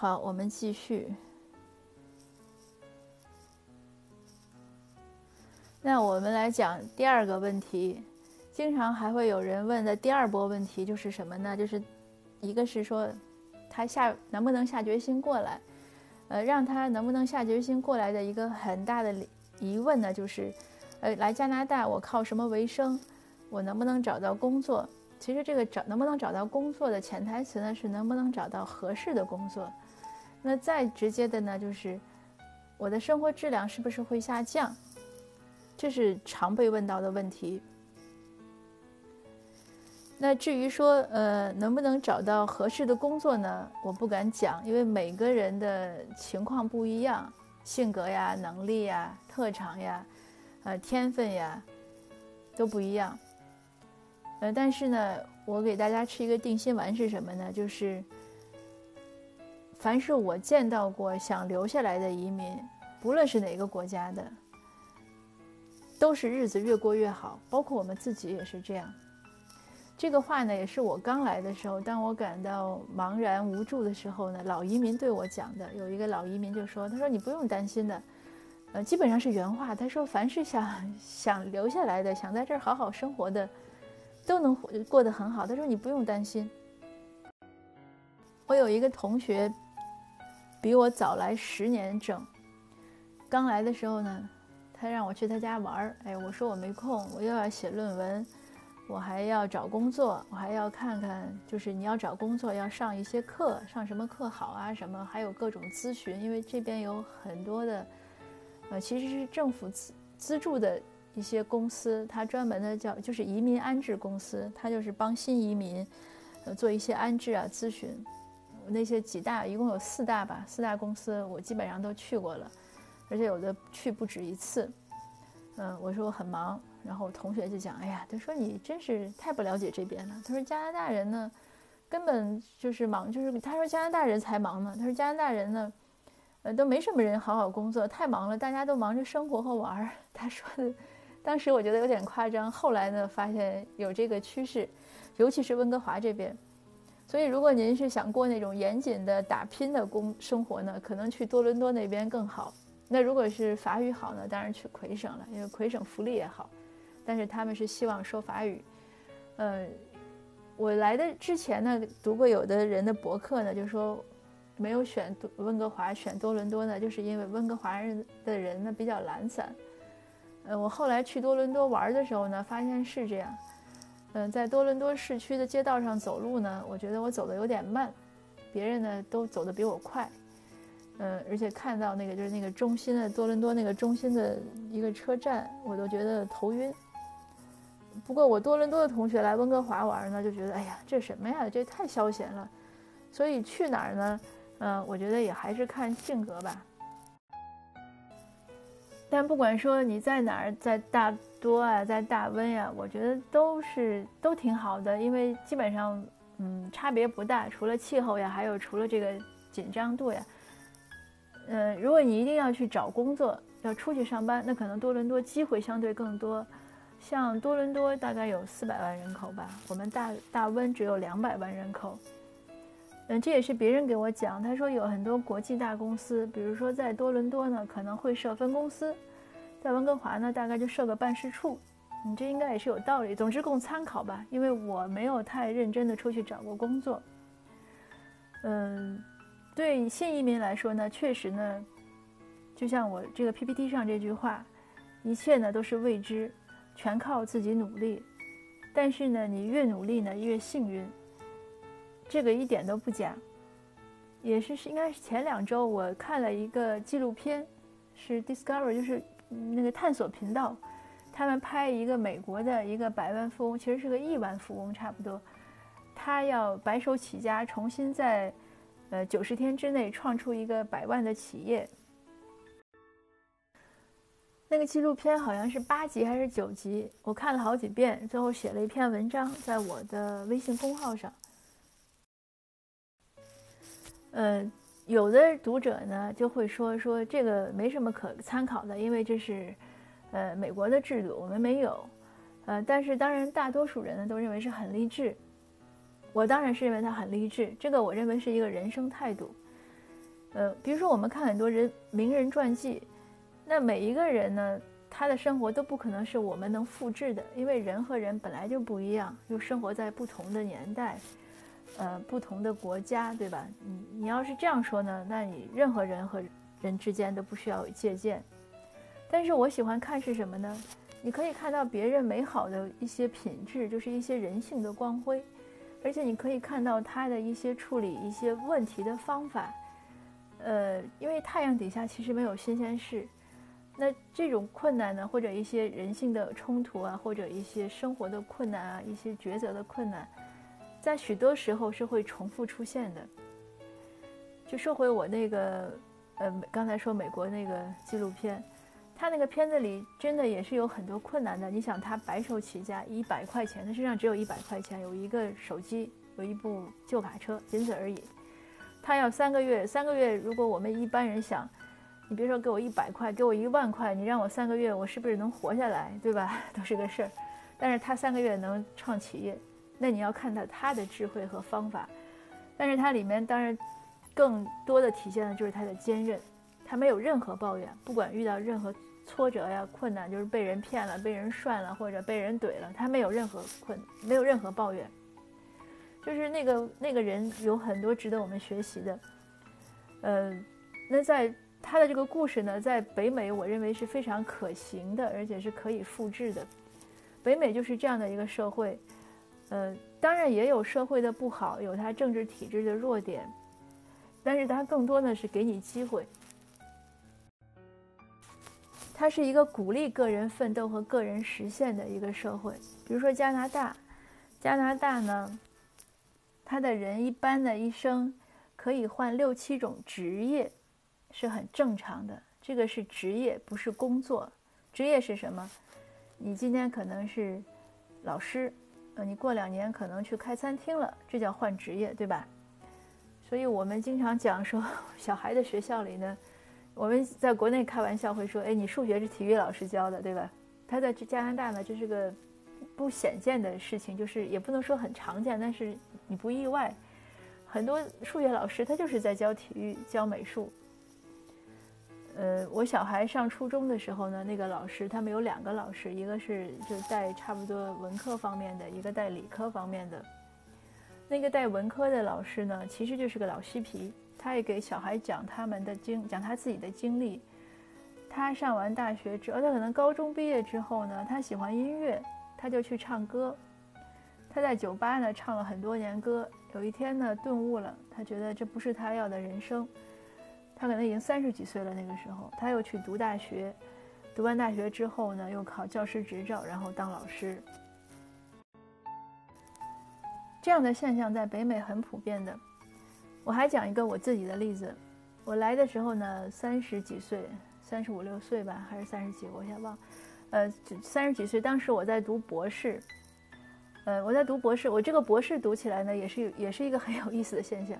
好，我们继续。那我们来讲第二个问题，经常还会有人问的第二波问题就是什么呢？就是一个是说他下能不能下决心过来，呃，让他能不能下决心过来的一个很大的疑问呢，就是，呃，来加拿大我靠什么为生？我能不能找到工作？其实这个找能不能找到工作的潜台词呢，是能不能找到合适的工作。那再直接的呢，就是我的生活质量是不是会下降？这是常被问到的问题。那至于说，呃，能不能找到合适的工作呢？我不敢讲，因为每个人的情况不一样，性格呀、能力呀、特长呀、呃、天分呀，都不一样。呃，但是呢，我给大家吃一个定心丸是什么呢？就是，凡是我见到过想留下来的移民，不论是哪个国家的。都是日子越过越好，包括我们自己也是这样。这个话呢，也是我刚来的时候，当我感到茫然无助的时候呢，老移民对我讲的。有一个老移民就说：“他说你不用担心的，呃，基本上是原话。他说凡是想想留下来的，想在这儿好好生活的，都能过得很好。他说你不用担心。”我有一个同学，比我早来十年整，刚来的时候呢。他让我去他家玩儿，哎，我说我没空，我又要写论文，我还要找工作，我还要看看，就是你要找工作要上一些课，上什么课好啊？什么还有各种咨询，因为这边有很多的，呃，其实是政府资资助的一些公司，它专门的叫就是移民安置公司，它就是帮新移民，呃，做一些安置啊咨询。那些几大一共有四大吧，四大公司我基本上都去过了。而且有的去不止一次，嗯，我说我很忙，然后我同学就讲，哎呀，他说你真是太不了解这边了。他说加拿大人呢，根本就是忙，就是他说加拿大人才忙呢。他说加拿大人呢，呃，都没什么人好好工作，太忙了，大家都忙着生活和玩儿。他说的，当时我觉得有点夸张。后来呢，发现有这个趋势，尤其是温哥华这边。所以如果您是想过那种严谨的打拼的工生活呢，可能去多伦多那边更好。那如果是法语好呢？当然去魁省了，因为魁省福利也好。但是他们是希望说法语。呃，我来的之前呢，读过有的人的博客呢，就说没有选温哥华，选多伦多呢，就是因为温哥华人的人呢比较懒散。呃，我后来去多伦多玩的时候呢，发现是这样。嗯，在多伦多市区的街道上走路呢，我觉得我走的有点慢，别人呢都走得比我快。嗯，而且看到那个就是那个中心的多伦多那个中心的一个车站，我都觉得头晕。不过我多伦多的同学来温哥华玩呢，就觉得哎呀，这什么呀，这太消闲了。所以去哪儿呢？嗯，我觉得也还是看性格吧。但不管说你在哪儿，在大多啊，在大温呀，我觉得都是都挺好的，因为基本上嗯差别不大，除了气候呀，还有除了这个紧张度呀。嗯，如果你一定要去找工作，要出去上班，那可能多伦多机会相对更多。像多伦多大概有四百万人口吧，我们大大温只有两百万人口。嗯，这也是别人给我讲，他说有很多国际大公司，比如说在多伦多呢可能会设分公司，在温哥华呢大概就设个办事处。你这应该也是有道理。总之供参考吧，因为我没有太认真的出去找过工作。嗯。对新移民来说呢，确实呢，就像我这个 PPT 上这句话，一切呢都是未知，全靠自己努力。但是呢，你越努力呢越幸运，这个一点都不假。也是是应该是前两周我看了一个纪录片，是 Discover，就是那个探索频道，他们拍一个美国的一个百万富翁，其实是个亿万富翁差不多，他要白手起家，重新在。呃，九十天之内创出一个百万的企业。那个纪录片好像是八集还是九集，我看了好几遍，最后写了一篇文章在我的微信公号上。呃，有的读者呢就会说说这个没什么可参考的，因为这是呃美国的制度，我们没有。呃，但是当然大多数人呢都认为是很励志。我当然是认为他很励志，这个我认为是一个人生态度。呃，比如说我们看很多人名人传记，那每一个人呢，他的生活都不可能是我们能复制的，因为人和人本来就不一样，又生活在不同的年代，呃，不同的国家，对吧？你你要是这样说呢，那你任何人和人之间都不需要有借鉴。但是我喜欢看是什么呢？你可以看到别人美好的一些品质，就是一些人性的光辉，而且你可以看到他的一些处理一些问题的方法。呃，因为太阳底下其实没有新鲜事，那这种困难呢，或者一些人性的冲突啊，或者一些生活的困难啊，一些抉择的困难，在许多时候是会重复出现的。就说回我那个，呃，刚才说美国那个纪录片。他那个片子里真的也是有很多困难的。你想，他白手起家，一百块钱，他身上只有一百块钱，有一个手机，有一部旧卡车，仅此而已。他要三个月，三个月，如果我们一般人想，你别说给我一百块，给我一万块，你让我三个月，我是不是能活下来，对吧？都是个事儿。但是他三个月能创企业，那你要看到他的智慧和方法。但是它里面当然更多的体现的就是他的坚韧，他没有任何抱怨，不管遇到任何。挫折呀，困难就是被人骗了，被人涮了，或者被人怼了，他没有任何困，没有任何抱怨，就是那个那个人有很多值得我们学习的。呃，那在他的这个故事呢，在北美，我认为是非常可行的，而且是可以复制的。北美就是这样的一个社会，呃，当然也有社会的不好，有它政治体制的弱点，但是它更多的是给你机会。它是一个鼓励个人奋斗和个人实现的一个社会。比如说加拿大，加拿大呢，他的人一般的一生可以换六七种职业，是很正常的。这个是职业，不是工作。职业是什么？你今天可能是老师，呃，你过两年可能去开餐厅了，这叫换职业，对吧？所以我们经常讲说，小孩的学校里呢。我们在国内开玩笑会说：“哎，你数学是体育老师教的，对吧？”他在加拿大呢，这是个不显见的事情，就是也不能说很常见，但是你不意外。很多数学老师他就是在教体育、教美术。呃，我小孩上初中的时候呢，那个老师他们有两个老师，一个是就带差不多文科方面的，一个带理科方面的。那个带文科的老师呢，其实就是个老嬉皮。他也给小孩讲他们的经，讲他自己的经历。他上完大学之后，他可能高中毕业之后呢，他喜欢音乐，他就去唱歌。他在酒吧呢唱了很多年歌。有一天呢，顿悟了，他觉得这不是他要的人生。他可能已经三十几岁了，那个时候他又去读大学。读完大学之后呢，又考教师执照，然后当老师。这样的现象在北美很普遍的。我还讲一个我自己的例子，我来的时候呢，三十几岁，三十五六岁吧，还是三十几，我先忘，呃，三十几岁，当时我在读博士，呃，我在读博士，我这个博士读起来呢，也是也是一个很有意思的现象，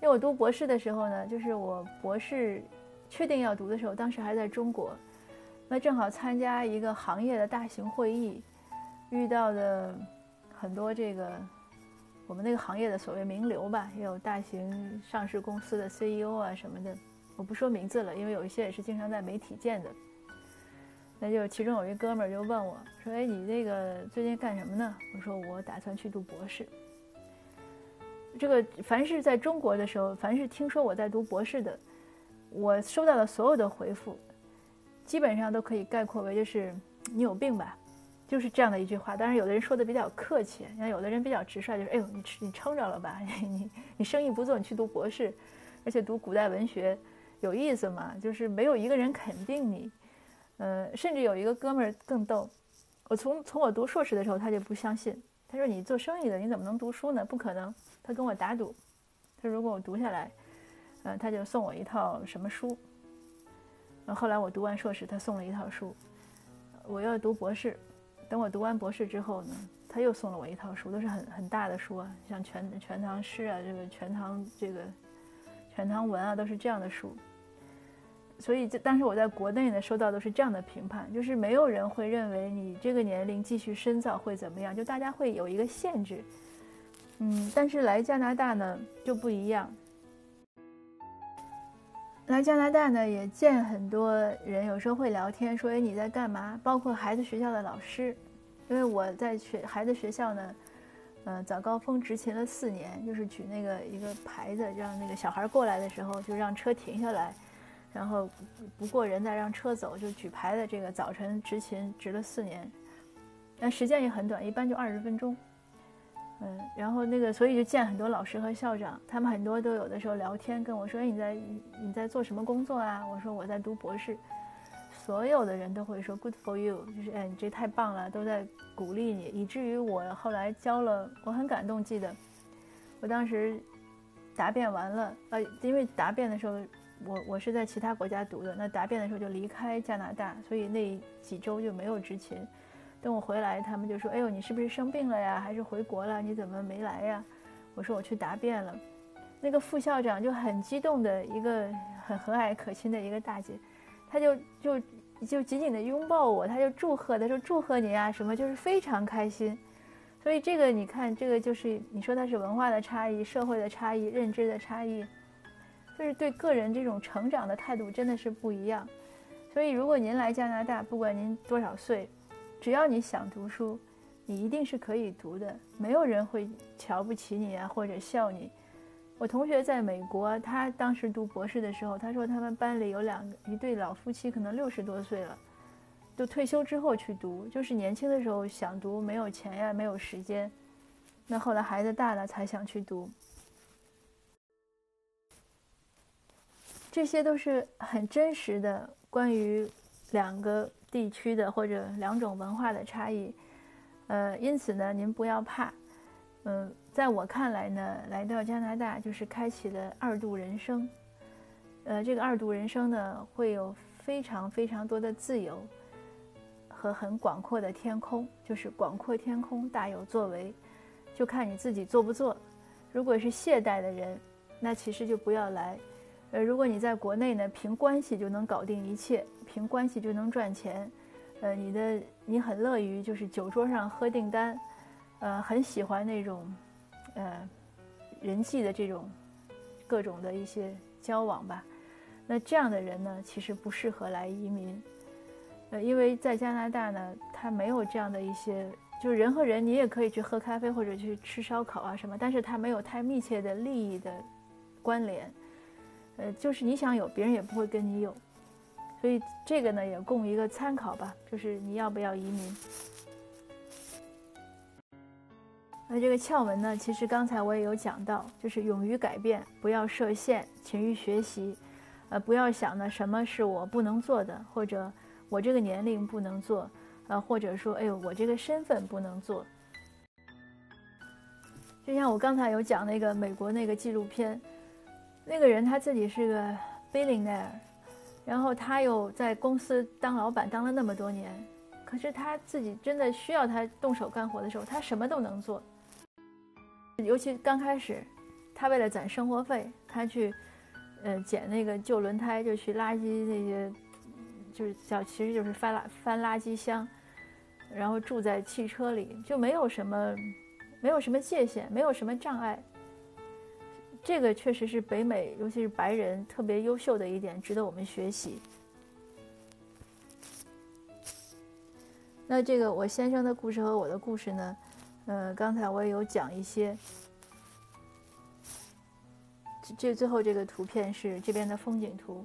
因为我读博士的时候呢，就是我博士确定要读的时候，当时还在中国，那正好参加一个行业的大型会议，遇到的很多这个。我们那个行业的所谓名流吧，也有大型上市公司的 CEO 啊什么的，我不说名字了，因为有一些也是经常在媒体见的。那就其中有一哥们儿就问我说：“哎，你那个最近干什么呢？”我说：“我打算去读博士。”这个凡是在中国的时候，凡是听说我在读博士的，我收到的所有的回复，基本上都可以概括为就是你有病吧。就是这样的一句话，当然有的人说的比较客气，像有的人比较直率，就是哎呦你你撑着了吧，你你生意不做，你去读博士，而且读古代文学有意思吗？就是没有一个人肯定你，呃，甚至有一个哥们儿更逗，我从从我读硕士的时候他就不相信，他说你做生意的你怎么能读书呢？不可能，他跟我打赌，他说如果我读下来，呃，他就送我一套什么书。后来我读完硕士，他送了一套书，我要读博士。等我读完博士之后呢，他又送了我一套书，都是很很大的书啊，像《全全唐诗》啊，这个《全唐》这个《全唐文》啊，都是这样的书。所以，这当时我在国内呢，收到都是这样的评判，就是没有人会认为你这个年龄继续深造会怎么样，就大家会有一个限制。嗯，但是来加拿大呢就不一样。来加拿大呢，也见很多人，有时候会聊天，说：“哎，你在干嘛？”包括孩子学校的老师，因为我在学孩子学校呢，呃，早高峰执勤了四年，就是举那个一个牌子，让那个小孩过来的时候，就让车停下来，然后不过人再让车走，就举牌的这个早晨执勤执了四年，但时间也很短，一般就二十分钟。嗯，然后那个，所以就见很多老师和校长，他们很多都有的时候聊天跟我说：“哎，你在你在做什么工作啊？”我说：“我在读博士。”所有的人都会说 “Good for you”，就是哎，你这太棒了，都在鼓励你，以至于我后来教了，我很感动。记得我当时答辩完了，呃，因为答辩的时候，我我是在其他国家读的，那答辩的时候就离开加拿大，所以那几周就没有执勤。等我回来，他们就说：“哎呦，你是不是生病了呀？还是回国了？你怎么没来呀？”我说：“我去答辩了。”那个副校长就很激动的一个很和蔼可亲的一个大姐，她就就就紧紧的拥抱我，她就祝贺，她说：“祝贺你啊，什么就是非常开心。”所以这个你看，这个就是你说它是文化的差异、社会的差异、认知的差异，就是对个人这种成长的态度真的是不一样。所以如果您来加拿大，不管您多少岁，只要你想读书，你一定是可以读的，没有人会瞧不起你啊，或者笑你。我同学在美国，他当时读博士的时候，他说他们班里有两一对老夫妻，可能六十多岁了，都退休之后去读，就是年轻的时候想读，没有钱呀，没有时间，那后来孩子大了才想去读。这些都是很真实的关于两个。地区的或者两种文化的差异，呃，因此呢，您不要怕，嗯，在我看来呢，来到加拿大就是开启了二度人生，呃，这个二度人生呢，会有非常非常多的自由和很广阔的天空，就是广阔天空大有作为，就看你自己做不做。如果是懈怠的人，那其实就不要来。呃，如果你在国内呢，凭关系就能搞定一切，凭关系就能赚钱，呃，你的你很乐于就是酒桌上喝订单，呃，很喜欢那种，呃，人际的这种各种的一些交往吧。那这样的人呢，其实不适合来移民，呃，因为在加拿大呢，他没有这样的一些，就是人和人你也可以去喝咖啡或者去吃烧烤啊什么，但是他没有太密切的利益的关联。呃，就是你想有，别人也不会跟你有，所以这个呢也供一个参考吧。就是你要不要移民？那这个窍门呢，其实刚才我也有讲到，就是勇于改变，不要设限，勤于学习，呃，不要想呢什么是我不能做的，或者我这个年龄不能做，呃，或者说哎呦我这个身份不能做。就像我刚才有讲那个美国那个纪录片。那个人他自己是个 billionaire，然后他又在公司当老板当了那么多年，可是他自己真的需要他动手干活的时候，他什么都能做。尤其刚开始，他为了攒生活费，他去，呃，捡那个旧轮胎，就去垃圾那些，就是叫其实就是翻垃翻垃圾箱，然后住在汽车里，就没有什么，没有什么界限，没有什么障碍。这个确实是北美，尤其是白人特别优秀的一点，值得我们学习。那这个我先生的故事和我的故事呢，呃，刚才我也有讲一些。这最后这个图片是这边的风景图。